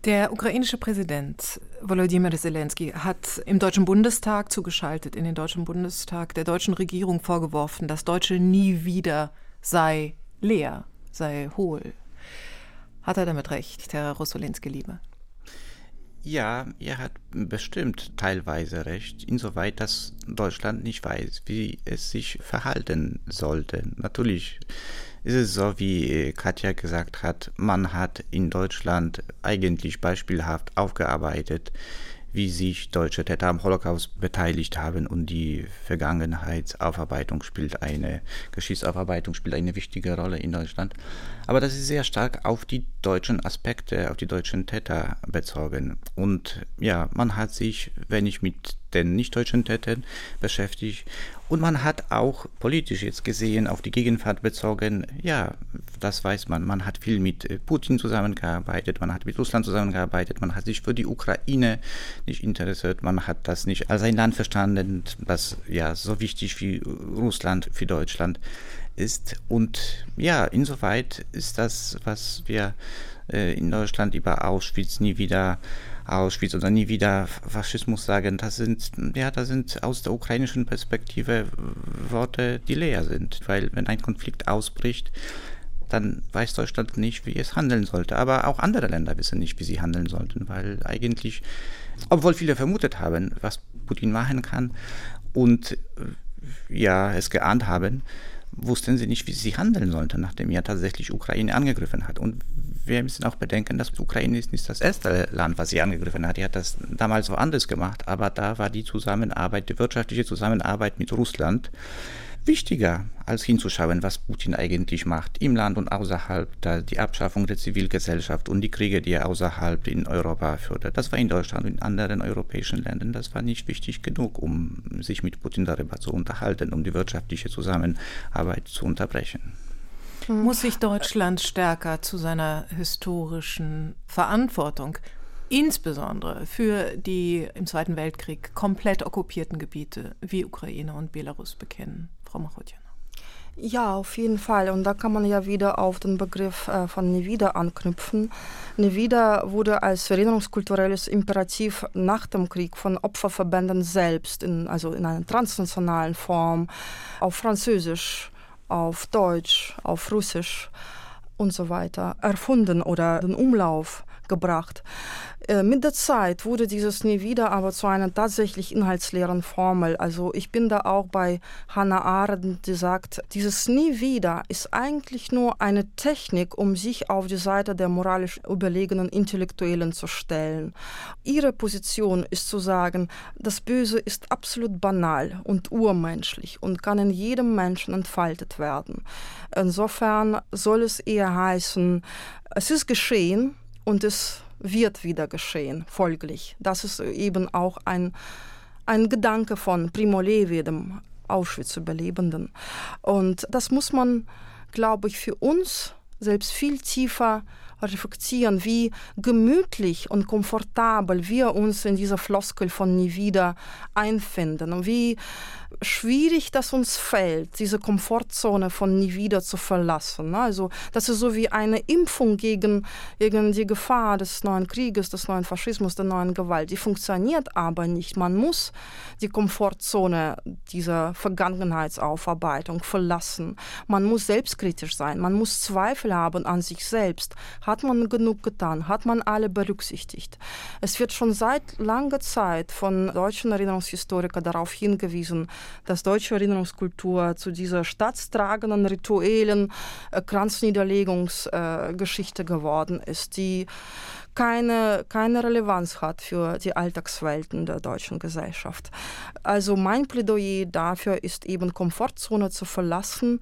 Der ukrainische Präsident Volodymyr Zelensky hat im Deutschen Bundestag zugeschaltet, in den Deutschen Bundestag der deutschen Regierung vorgeworfen, das Deutsche nie wieder sei leer, sei hohl. Hat er damit recht, Herr Rossolinski, liebe? Ja, er hat bestimmt teilweise recht, insoweit, dass Deutschland nicht weiß, wie es sich verhalten sollte. Natürlich ist es so, wie Katja gesagt hat, man hat in Deutschland eigentlich beispielhaft aufgearbeitet, wie sich deutsche Täter am Holocaust beteiligt haben und die Vergangenheitsaufarbeitung spielt eine, Geschichtsaufarbeitung spielt eine wichtige Rolle in Deutschland. Aber das ist sehr stark auf die deutschen Aspekte, auf die deutschen Täter bezogen. Und ja, man hat sich, wenn ich mit den nicht-deutschen Tätern beschäftigt und man hat auch politisch jetzt gesehen auf die Gegenwart bezogen, ja, das weiß man. Man hat viel mit äh, Putin zusammengearbeitet, man hat mit Russland zusammengearbeitet, man hat sich für die Ukraine nicht interessiert, man hat das nicht als ein Land verstanden, das ja so wichtig wie Russland für Deutschland ist. Und ja, insoweit ist das, was wir äh, in Deutschland über Auschwitz nie wieder Auschwitz oder nie wieder Faschismus sagen, das sind, ja, das sind aus der ukrainischen Perspektive Worte, die leer sind. Weil wenn ein Konflikt ausbricht, dann weiß Deutschland nicht, wie es handeln sollte. Aber auch andere Länder wissen nicht, wie sie handeln sollten, weil eigentlich, obwohl viele vermutet haben, was Putin machen kann und äh, ja, es geahnt haben, wussten sie nicht, wie sie handeln sollten, nachdem er tatsächlich Ukraine angegriffen hat. Und wir müssen auch bedenken, dass Ukraine ist nicht das erste Land, was sie angegriffen hat. Die hat das damals woanders gemacht, aber da war die Zusammenarbeit, die wirtschaftliche Zusammenarbeit mit Russland wichtiger, als hinzuschauen, was Putin eigentlich macht, im Land und außerhalb, da die Abschaffung der Zivilgesellschaft und die Kriege, die er außerhalb in Europa führte. Das war in Deutschland und in anderen europäischen Ländern, das war nicht wichtig genug, um sich mit Putin darüber zu unterhalten, um die wirtschaftliche Zusammenarbeit zu unterbrechen. Muss sich Deutschland stärker zu seiner historischen Verantwortung insbesondere für die im Zweiten Weltkrieg komplett okkupierten Gebiete wie Ukraine und Belarus bekennen? Frau Machotjana. Ja, auf jeden Fall. Und da kann man ja wieder auf den Begriff äh, von Nevida anknüpfen. Nevida wurde als erinnerungskulturelles Imperativ nach dem Krieg von Opferverbänden selbst, in, also in einer transnationalen Form, auf Französisch, auf Deutsch, auf Russisch und so weiter erfunden oder den Umlauf gebracht. Äh, mit der Zeit wurde dieses nie wieder aber zu einer tatsächlich inhaltsleeren Formel. Also ich bin da auch bei Hannah Arendt, die sagt, dieses nie wieder ist eigentlich nur eine Technik, um sich auf die Seite der moralisch überlegenen Intellektuellen zu stellen. Ihre Position ist zu sagen, das Böse ist absolut banal und urmenschlich und kann in jedem Menschen entfaltet werden. Insofern soll es eher heißen, es ist geschehen und es wird wieder geschehen, folglich. Das ist eben auch ein, ein Gedanke von Primo Levi, dem Auschwitz-Überlebenden. Und das muss man, glaube ich, für uns selbst viel tiefer reflektieren, wie gemütlich und komfortabel wir uns in dieser Floskel von nie wieder einfinden und wie schwierig das uns fällt, diese Komfortzone von nie wieder zu verlassen. Ne? Also das ist so wie eine Impfung gegen, gegen die Gefahr des neuen Krieges, des neuen Faschismus, der neuen Gewalt. Die funktioniert aber nicht. Man muss die Komfortzone dieser Vergangenheitsaufarbeitung verlassen. Man muss selbstkritisch sein. Man muss Zweifel haben an sich selbst. Hat man genug getan? Hat man alle berücksichtigt? Es wird schon seit langer Zeit von deutschen Erinnerungshistorikern darauf hingewiesen, dass deutsche Erinnerungskultur zu dieser staatstragenden rituellen äh, Kranzniederlegungsgeschichte äh, geworden ist, die keine, keine Relevanz hat für die Alltagswelten der deutschen Gesellschaft. Also mein Plädoyer dafür ist eben Komfortzone zu verlassen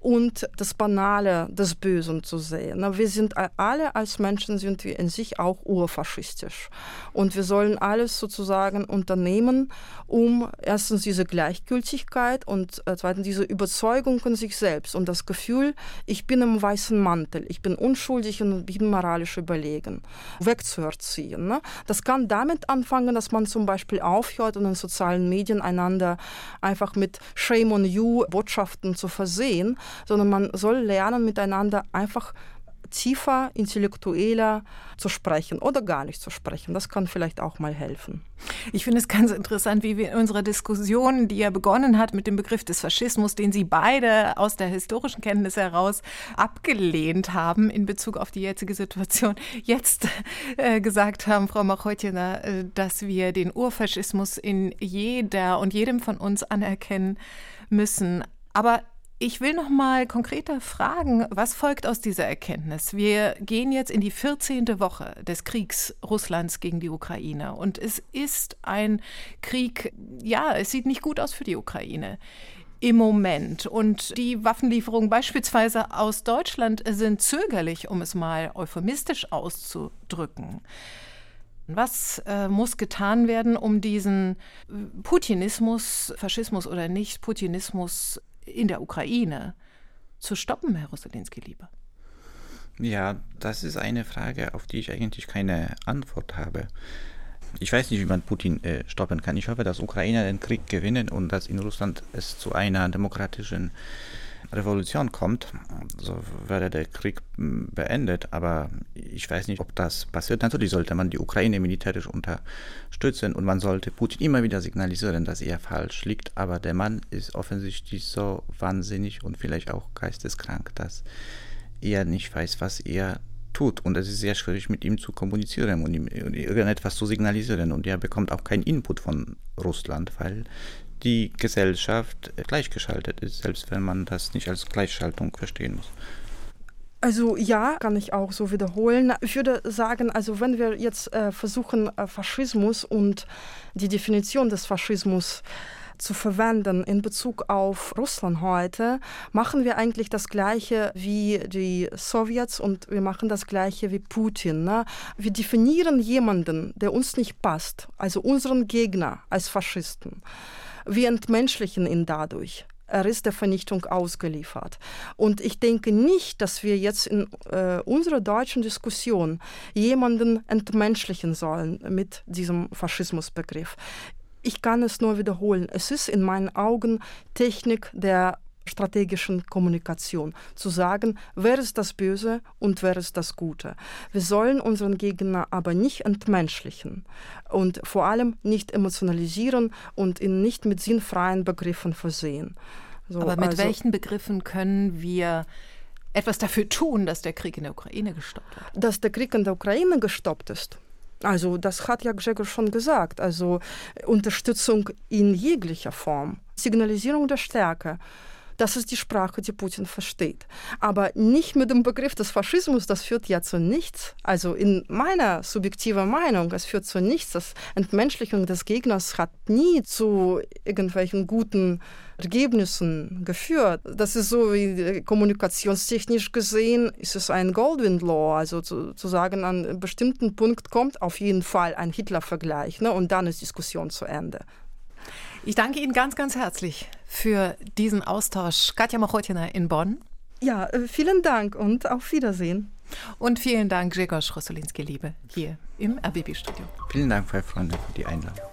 und das Banale des Bösen zu sehen. Wir sind alle als Menschen sind wir in sich auch urfaschistisch und wir sollen alles sozusagen unternehmen, um erstens diese Gleichgültigkeit und äh, zweitens diese Überzeugung in sich selbst und das Gefühl, ich bin im weißen Mantel, ich bin unschuldig und bin moralisch überlegen wegzuerziehen. Ne? Das kann damit anfangen, dass man zum Beispiel aufhört, in den sozialen Medien einander einfach mit Shame on You Botschaften zu versehen, sondern man soll lernen, miteinander einfach tiefer, intellektueller zu sprechen oder gar nicht zu sprechen. Das kann vielleicht auch mal helfen. Ich finde es ganz interessant, wie wir in unserer Diskussion, die ja begonnen hat mit dem Begriff des Faschismus, den Sie beide aus der historischen Kenntnis heraus abgelehnt haben in Bezug auf die jetzige Situation, jetzt äh, gesagt haben, Frau Machotjena, äh, dass wir den Urfaschismus in jeder und jedem von uns anerkennen müssen. Aber ich will noch mal konkreter fragen, was folgt aus dieser Erkenntnis? Wir gehen jetzt in die 14. Woche des Kriegs Russlands gegen die Ukraine und es ist ein Krieg, ja, es sieht nicht gut aus für die Ukraine im Moment. Und die Waffenlieferungen beispielsweise aus Deutschland sind zögerlich, um es mal euphemistisch auszudrücken. Was äh, muss getan werden, um diesen Putinismus, Faschismus oder nicht, Putinismus in der Ukraine zu stoppen, Herr Rossolinski, lieber? Ja, das ist eine Frage, auf die ich eigentlich keine Antwort habe. Ich weiß nicht, wie man Putin äh, stoppen kann. Ich hoffe, dass Ukrainer den Krieg gewinnen und dass in Russland es zu einer demokratischen Revolution kommt, so wäre der Krieg hm, beendet. Aber ich weiß nicht, ob das passiert. Natürlich sollte man die Ukraine militärisch unterstützen und man sollte Putin immer wieder signalisieren, dass er falsch liegt. Aber der Mann ist offensichtlich so wahnsinnig und vielleicht auch geisteskrank, dass er nicht weiß, was er tut. Und es ist sehr schwierig, mit ihm zu kommunizieren und ihm irgendetwas zu signalisieren. Und er bekommt auch keinen Input von Russland, weil die Gesellschaft gleichgeschaltet ist, selbst wenn man das nicht als Gleichschaltung verstehen muss. Also ja, kann ich auch so wiederholen. Ich würde sagen, also wenn wir jetzt äh, versuchen, äh, Faschismus und die Definition des Faschismus zu verwenden in Bezug auf Russland heute, machen wir eigentlich das Gleiche wie die Sowjets und wir machen das Gleiche wie Putin. Ne? Wir definieren jemanden, der uns nicht passt, also unseren Gegner als Faschisten. Wir entmenschlichen ihn dadurch. Er ist der Vernichtung ausgeliefert. Und ich denke nicht, dass wir jetzt in äh, unserer deutschen Diskussion jemanden entmenschlichen sollen mit diesem Faschismusbegriff. Ich kann es nur wiederholen. Es ist in meinen Augen Technik der strategischen Kommunikation, zu sagen, wer ist das Böse und wer ist das Gute. Wir sollen unseren Gegner aber nicht entmenschlichen und vor allem nicht emotionalisieren und ihn nicht mit sinnfreien Begriffen versehen. So, aber mit also, welchen Begriffen können wir etwas dafür tun, dass der Krieg in der Ukraine gestoppt wird? Dass der Krieg in der Ukraine gestoppt ist. Also das hat ja Gregor schon gesagt. Also Unterstützung in jeglicher Form, Signalisierung der Stärke. Das ist die Sprache, die Putin versteht. Aber nicht mit dem Begriff des Faschismus, das führt ja zu nichts. Also in meiner subjektiven Meinung, es führt zu nichts. Das Entmenschlichung des Gegners hat nie zu irgendwelchen guten Ergebnissen geführt. Das ist so wie kommunikationstechnisch gesehen, ist es ein Goldwind Law, also zu, zu sagen, an einem bestimmten Punkt kommt auf jeden Fall ein Hitler-Vergleich ne, und dann ist Diskussion zu Ende. Ich danke Ihnen ganz, ganz herzlich für diesen Austausch. Katja Machotina in Bonn. Ja, äh, vielen Dank und auf Wiedersehen. Und vielen Dank, Gregor Schrossolinski, Liebe, hier im RBB-Studio. Vielen Dank, Frau Freunde, für die Einladung.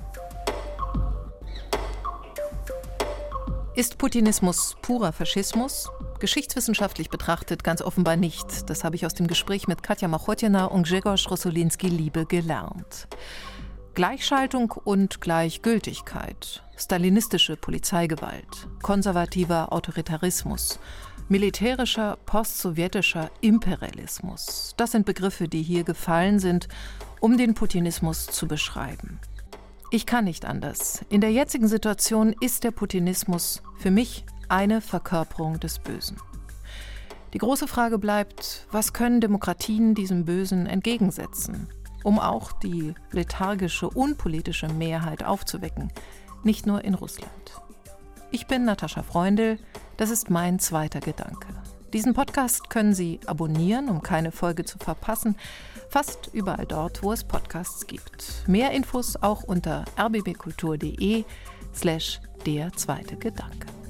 Ist Putinismus purer Faschismus? Geschichtswissenschaftlich betrachtet ganz offenbar nicht. Das habe ich aus dem Gespräch mit Katja Machotina und Gregor Schrossolinski-Liebe gelernt. Gleichschaltung und Gleichgültigkeit, stalinistische Polizeigewalt, konservativer Autoritarismus, militärischer postsowjetischer Imperialismus. Das sind Begriffe, die hier gefallen sind, um den Putinismus zu beschreiben. Ich kann nicht anders. In der jetzigen Situation ist der Putinismus für mich eine Verkörperung des Bösen. Die große Frage bleibt, was können Demokratien diesem Bösen entgegensetzen? Um auch die lethargische, unpolitische Mehrheit aufzuwecken, nicht nur in Russland. Ich bin Natascha Freundl, das ist mein zweiter Gedanke. Diesen Podcast können Sie abonnieren, um keine Folge zu verpassen, fast überall dort, wo es Podcasts gibt. Mehr Infos auch unter rbbkultur.de slash der zweite Gedanke.